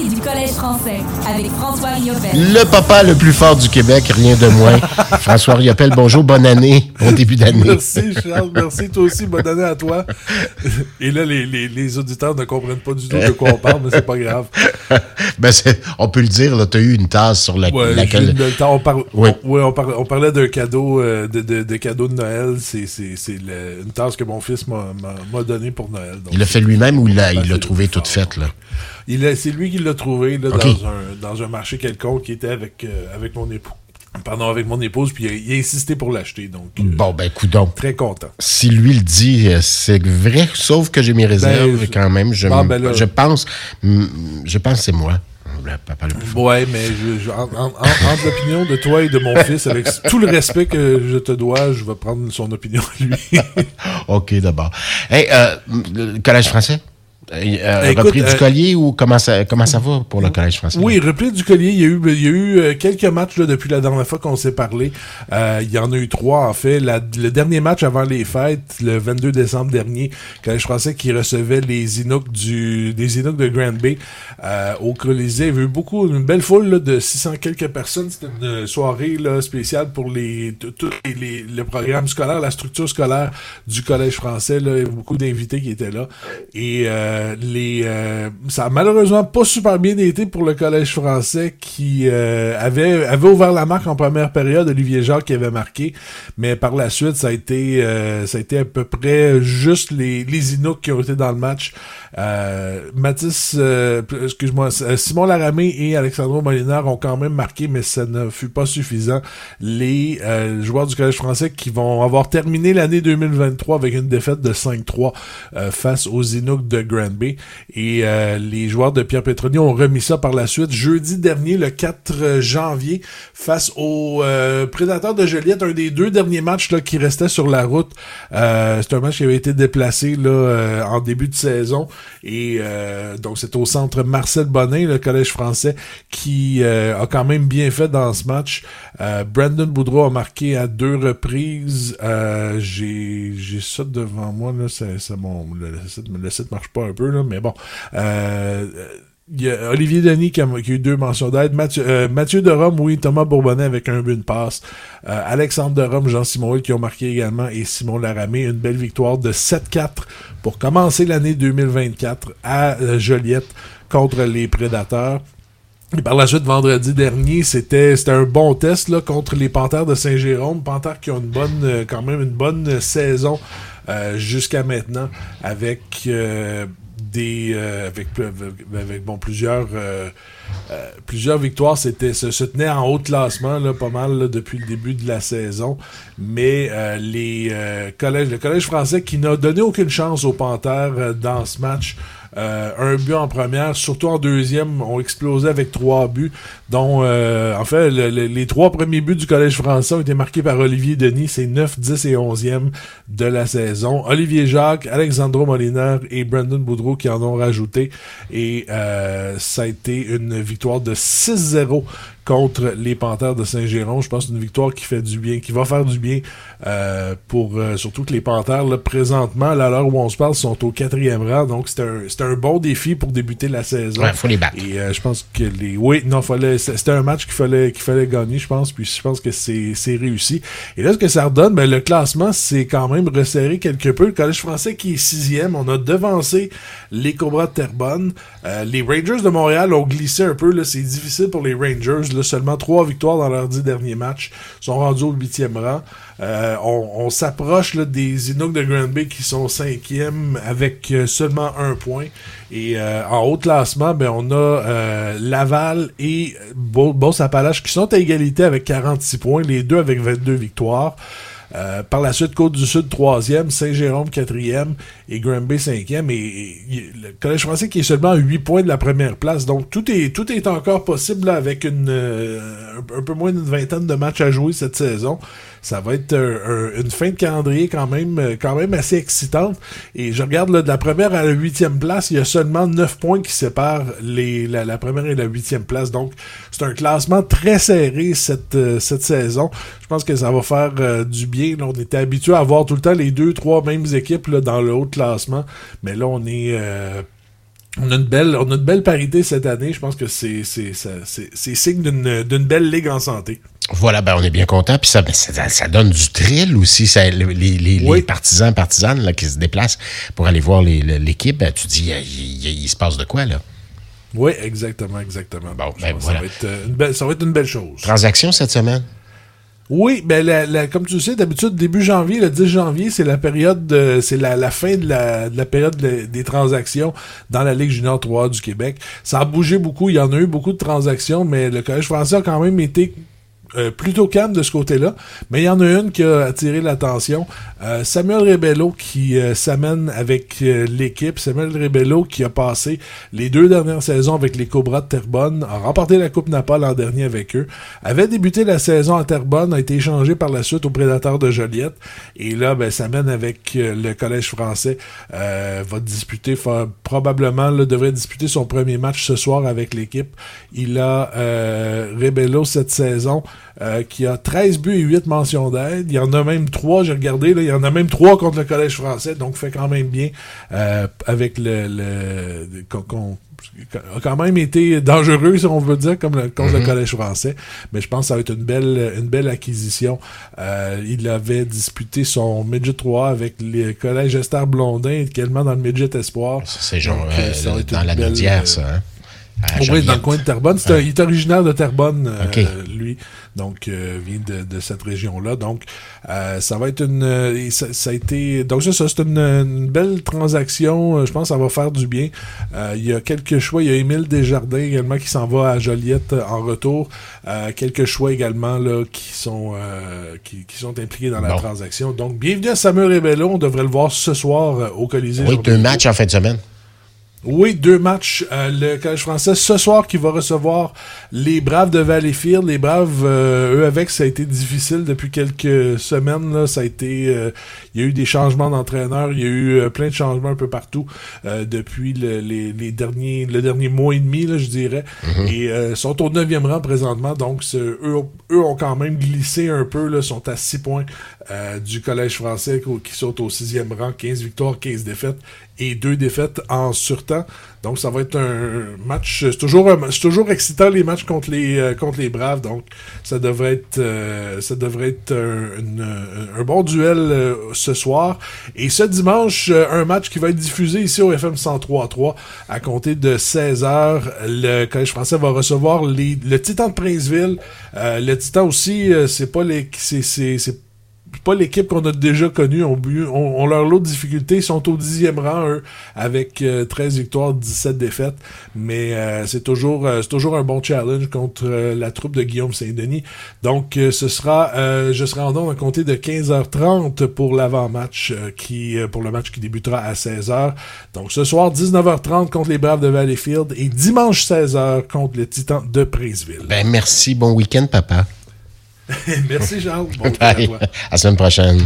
hockey du Collège français avec François Riopel. Le papa le plus fort du Québec, rien de moins. François Riopel, bonjour, bonne année, bon début d'année. Merci Charles, merci toi aussi, bonne année à toi. Et là, les, les, les auditeurs ne comprennent pas du tout de quoi on parle, mais c'est pas grave. ben on peut le dire, tu as eu une tasse sur la, ouais, laquelle... on, parle, oui. on, ouais, on, parlait, on parlait d'un cadeau, euh, de, de, de, cadeau de Noël. C'est une tasse que mon fils m'a donnée pour Noël. Donc, il l'a fait lui-même ou il l'a trouvé toute faite? là? C'est lui qui l'a trouvé là, dans, un, dans un marché quelconque qui était avec, euh, avec mon époux. Pardon, avec mon épouse, puis il a, insisté pour l'acheter. Donc, euh, bon, ben, écoute donc. Très content. Si lui le dit, euh, c'est vrai, sauf que j'ai mes réserves ben, quand même. Je, ben je pense, je pense que c'est moi. Papa le plus ouais, mais je, en, entre l'opinion de toi et de mon fils, avec tout le respect que je te dois, je vais prendre son opinion lui. OK, d'abord. Hey, euh, le collège français? Euh, euh, repris du euh, collier ou comment ça, comment ça va pour le Collège français? Oui, repris du collier. Il y a eu, il y a eu quelques matchs là, depuis la dernière fois qu'on s'est parlé. il y en a eu trois, en fait. le dernier match avant les fêtes, le 22 décembre dernier, Collège français qui recevait les Inuks du, des Inuks de Grand Bay au Colisée. Il y avait eu beaucoup, une belle foule de 600 quelques personnes. C'était une soirée là, spéciale pour les, tout les, le programme scolaire, la structure scolaire du Collège français. Là. Il y avait beaucoup d'invités qui étaient là. Et euh, les, euh, ça a malheureusement pas super bien été pour le collège français qui euh, avait, avait ouvert la marque en première période. Olivier Jacques qui avait marqué, mais par la suite ça a été, ça a été à peu près juste les, les Inuks qui ont été dans le match. Mathis, excuse-moi, Simon Laramé et Alexandro Molinard ont quand même marqué, mais ça ne fut pas suffisant. Les joueurs du collège français qui vont avoir terminé l'année 2023 avec une défaite de 5-3 face aux Inuks de Grand et euh, les joueurs de Pierre Petroni ont remis ça par la suite jeudi dernier, le 4 janvier, face aux euh, de Joliette, un des deux derniers matchs là, qui restaient sur la route. Euh, c'est un match qui avait été déplacé là, en début de saison. Et donc c'est au centre Marcel Bonin, le collège français, qui a quand même bien fait dans ce match. Brandon Boudreau a marqué à deux reprises. J'ai ça devant moi, là, c'est, mon, le, site, le site marche pas un peu, mais bon. Euh, il y a Olivier Denis qui a, eu deux mentions d'aide. Mathieu, euh, Mathieu de Rome, oui. Thomas Bourbonnet avec un but de passe. Euh, Alexandre de Rome, Jean-Simon qui ont marqué également et Simon Laramé. Une belle victoire de 7-4 pour commencer l'année 2024 à Joliette contre les Prédateurs. Et par la suite, vendredi dernier, c'était un bon test là, contre les Panthères de Saint-Jérôme. Panthères qui ont une bonne, quand même une bonne saison jusqu'à maintenant avec des euh, avec, avec bon plusieurs euh, euh, plusieurs victoires c'était se, se tenait en haut de classement là, pas mal depuis le début de la saison. Mais les collèges le collège français qui n'a donné aucune chance aux Panthères dans ce match euh, un but en première, surtout en deuxième, ont explosé avec trois buts, dont, euh, en fait, les trois premiers buts du Collège français ont été marqués par Olivier Denis, c'est 9, 10 et 11e de la saison. Olivier Jacques, Alexandro Moliner et Brandon Boudreau qui en ont rajouté, et euh, ça a été une victoire de 6-0 contre les Panthères de Saint-Géron. Je pense que c'est une victoire qui fait du bien, qui va faire du bien euh, pour euh, surtout que les Panthères, là, présentement, à l'heure où on se parle, sont au quatrième rang. Donc c'est un, un bon défi pour débuter la saison. Ouais, faut les battre. Et euh, je pense que les. Oui, non, fallait. C'était un match qu'il fallait qu'il fallait gagner, je pense. Puis je pense que c'est réussi. Et là, ce que ça redonne, ben, le classement, c'est quand même resserré quelque peu. Le Collège français qui est sixième, on a devancé les Cobras de Terrebonne. les Rangers de Montréal ont glissé un peu. C'est difficile pour les Rangers. Là, seulement trois victoires dans leurs dix derniers matchs, sont rendus au huitième rang. Euh, on, s'approche des Inuks de Grand Bay qui sont cinquièmes avec euh, seulement un point. Et euh, en haut classement, ben, on a Laval et Beauce-Appalaches qui sont à égalité avec 46 points, les deux avec 22 victoires. Euh, par la suite, Côte-du-Sud, troisième, Saint-Jérôme, quatrième, et Granby, cinquième. Et, le Collège français qui est seulement à 8 points de la première place. Donc, tout est, tout est encore possible avec une, euh, un peu moins d'une vingtaine de matchs à jouer cette saison ça va être une fin de calendrier quand même, euh, quand même assez excitante. Et je regarde là, de la première à la huitième place, il y a seulement neuf points qui séparent les, la, première et la huitième place. Donc, c'est un classement très serré cette, euh, cette saison. Je pense que ça va faire euh, du bien. on était habitué à voir tout le temps les deux, trois mêmes équipes là, dans le haut classement. Mais là, on est On a une belle, on a une belle parité cette année. Je pense que c'est, signe d'une, d'une belle ligue en santé. Voilà, ben on est bien content. Puis ça, ben, ça, donne du thrill aussi. Ça, les, les, les, partisans, partisanes là, qui se déplacent pour aller voir l'équipe, ben, tu dis, il, se passe de quoi là? Oui, exactement, exactement. Bon, ben, voilà. ça, va être euh, une belle, ça va être une belle chose. Transaction cette semaine? Oui, ben la, comme tu sais, d'habitude, début janvier, le 10 janvier, c'est la période c'est la, la, fin de la, de la période des transactions dans la Ligue junior 3 du Québec. Ça a bougé beaucoup, il y en a eu beaucoup de transactions, mais le Collège français a quand même été euh, plutôt calme de ce côté-là, mais il y en a une qui a attiré l'attention. Euh, Samuel Rebello qui euh, s'amène avec l'équipe. Samuel Rebello qui a passé les deux dernières saisons avec les Cobras de Terrebonne, a remporté la Coupe Napa l'an dernier avec eux, avait débuté la saison à Terrebonne, a été échangé par la suite au Prédateur de Joliette, et là, ben, s'amène avec le Collège français, va disputer, probablement, là, devrait disputer son premier match ce soir avec l'équipe. Il a Rebello cette saison. Euh, qui a 13 buts et 8 mentions d'aide. Il y en a même 3, j'ai regardé, là, y en a même 3 contre le Collège français, donc fait quand même bien euh, avec le... le, a quand même été dangereux, si on veut dire, comme le, contre le mhm. Collège français. Mais je pense que ça va être une belle, une belle acquisition. Euh, il avait disputé son Midget 3 avec le Collège Esther Blondin, également dans le Midget Espoir. C'est genre dans la belle, ça. Hein? Oui, dans le coin de Terrebonne. il est originaire de Terrebonne, euh, lui. Donc, euh, vient de, de cette région-là. Donc, euh, ça va être une... Ça, ça, a été... Donc, ça, c'est une, une, belle transaction. Je pense que ça va faire du bien. il y a quelques choix. Il y a Émile Desjardins également qui s'en va à Joliette en retour. quelques choix également là qui sont qui, qui, sont impliqués dans la transaction. Donc, bienvenue à Samuel Rebello. On devrait le voir ce soir au Colisée. Oui, deux matchs en fin de semaine. Oui, deux matchs. Euh, le Collège français ce soir qui va recevoir les Braves de Valleyfield. Les Braves, euh, eux avec, ça a été difficile depuis quelques semaines. Là. Ça a été, euh, il y a eu des changements d'entraîneur, il y a eu plein de changements un peu partout depuis le, les, les, derniers, le dernier mois et demi, là, je dirais. Mm-hmm. Et sont au neuvième rang présentement, donc eux, eux ont quand même glissé un peu. Là, sont à six points du Collège français qui sont au sixième rang, 15 victoires, 15 défaites et deux défaites en surtemps. Donc ça va être un match. C'est toujours toujours excitant les matchs contre les euh, contre les Braves. Donc ça devrait être euh, ça devrait être un, bon duel euh, ce soir. Et ce dimanche, un match qui va être diffusé ici au FM 103.3 à compter de 16h. Le Collège français va recevoir les, le Titan de Princeville. le Titan aussi, c'est pas les c'est pas l'équipe qu'on a déjà connue. On, on, leur lot de difficultés. Ils sont au dixième rang, eux, avec 13 euh, victoires, 17 défaites. Mais euh, c'est toujours euh, toujours un bon challenge contre la troupe de Guillaume Saint-Denis. Donc, ce sera, je serai en don à compter de 15h30 pour l'avant-match, qui pour le match qui débutera à 16h. Donc, ce soir, 19h30 contre les Braves de Valleyfield et dimanche 16h contre le Titan de Princeville. Ben, merci. Bon week-end, papa. Merci, Jean. Bon à, à la semaine prochaine.